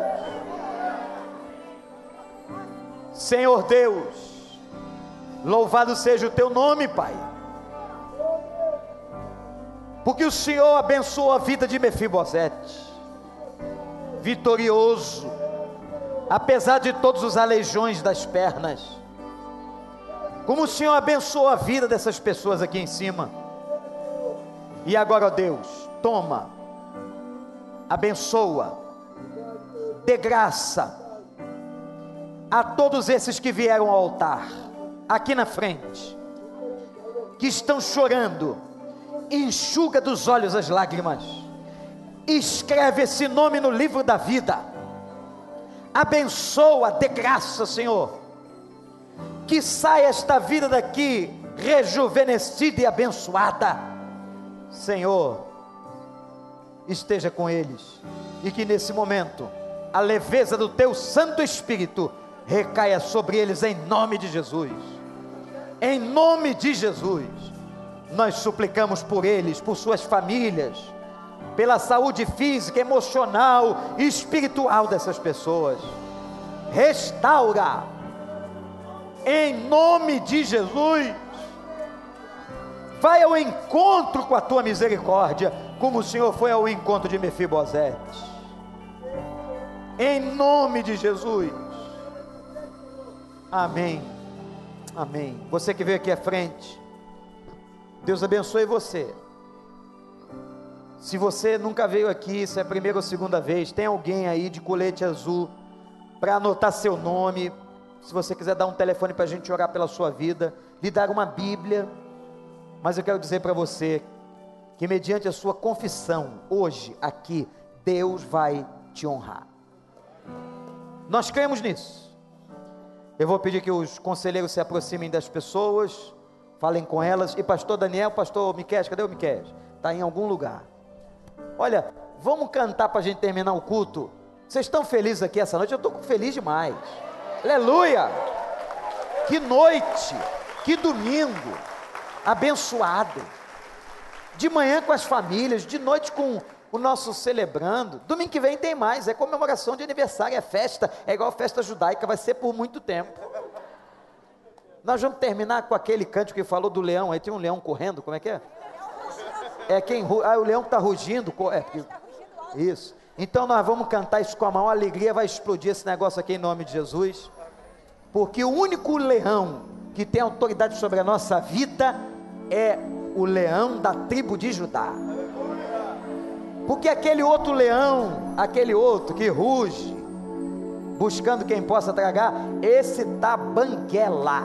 Senhor Deus, louvado seja o teu nome, Pai. Porque o Senhor abençoou a vida de Mefibosete. Vitorioso, apesar de todos os aleijões das pernas. Como o Senhor abençoou a vida dessas pessoas aqui em cima. E agora, ó Deus, toma, abençoa, dê graça a todos esses que vieram ao altar, aqui na frente, que estão chorando, enxuga dos olhos as lágrimas, escreve esse nome no livro da vida abençoa, de graça, Senhor. Que saia esta vida daqui rejuvenescida e abençoada. Senhor, esteja com eles e que nesse momento a leveza do teu Santo Espírito recaia sobre eles em nome de Jesus. Em nome de Jesus, nós suplicamos por eles, por suas famílias pela saúde física, emocional e espiritual dessas pessoas. Restaura, em nome de Jesus. Vai ao encontro com a tua misericórdia, como o Senhor foi ao encontro de Mefibosete. Em nome de Jesus. Amém. Amém. Você que veio aqui à frente, Deus abençoe você. Se você nunca veio aqui, se é a primeira ou segunda vez, tem alguém aí de colete azul para anotar seu nome. Se você quiser dar um telefone para a gente orar pela sua vida, lhe dar uma Bíblia. Mas eu quero dizer para você que, mediante a sua confissão, hoje, aqui, Deus vai te honrar. Nós cremos nisso. Eu vou pedir que os conselheiros se aproximem das pessoas, falem com elas. E pastor Daniel, pastor Miquel, cadê o Miquel? Está em algum lugar. Olha, vamos cantar para a gente terminar o culto. Vocês estão felizes aqui essa noite? Eu estou feliz demais. Aleluia! Que noite, que domingo, abençoado. De manhã com as famílias, de noite com o nosso celebrando. Domingo que vem tem mais, é comemoração de aniversário, é festa, é igual festa judaica, vai ser por muito tempo. Nós vamos terminar com aquele cântico que falou do leão, aí tem um leão correndo, como é que é? É quem. Ah, o leão está rugindo. É, isso. Então nós vamos cantar isso com a maior alegria. Vai explodir esse negócio aqui em nome de Jesus. Porque o único leão que tem autoridade sobre a nossa vida é o leão da tribo de Judá. Porque aquele outro leão, aquele outro que ruge, buscando quem possa tragar, esse está banguela.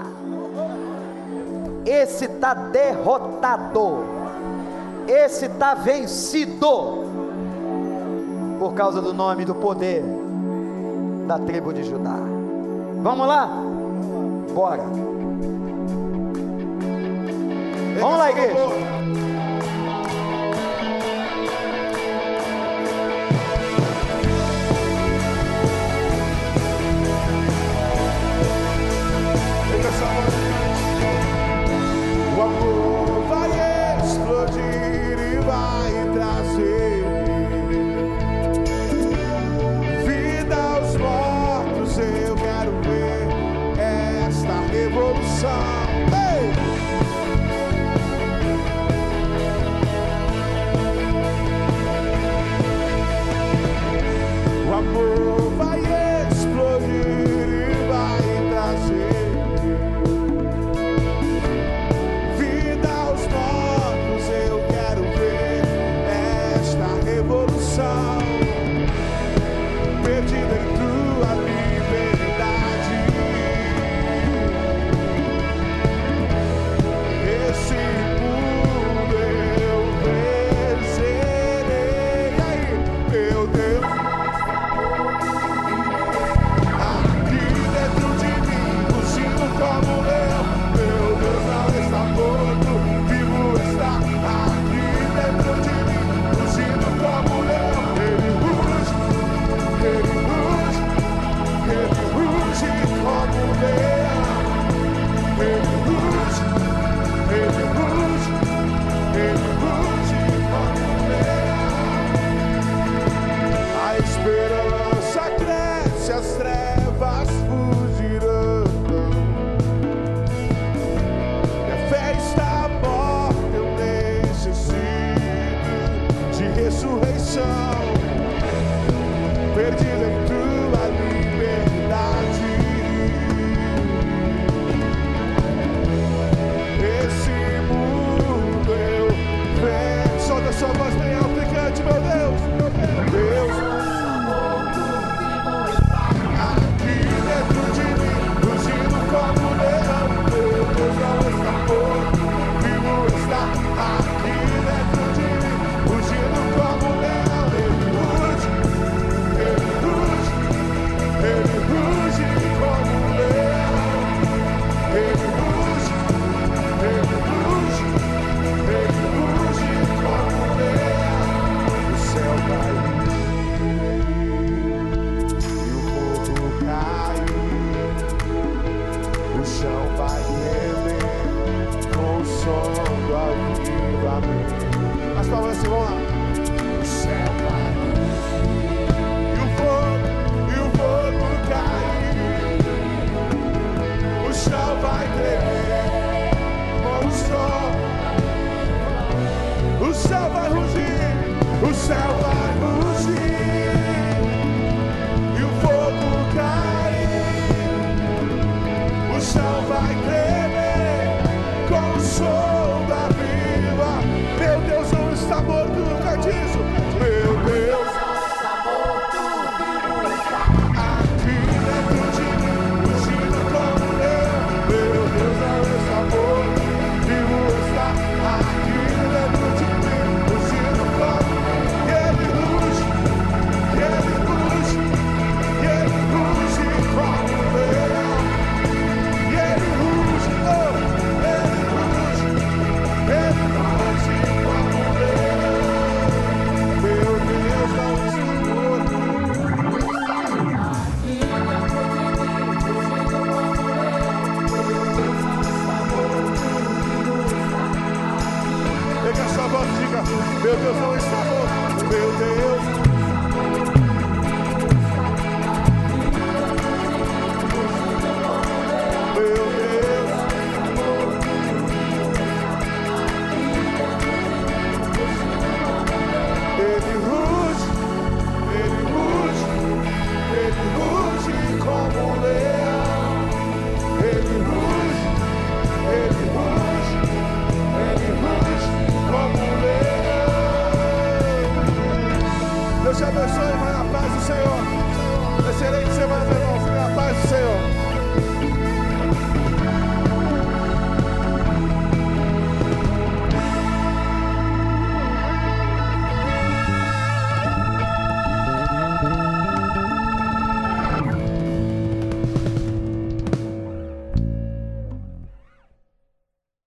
Esse está derrotado esse está vencido por causa do nome do poder da tribo de Judá. Vamos lá? Bora. Vamos lá, igreja.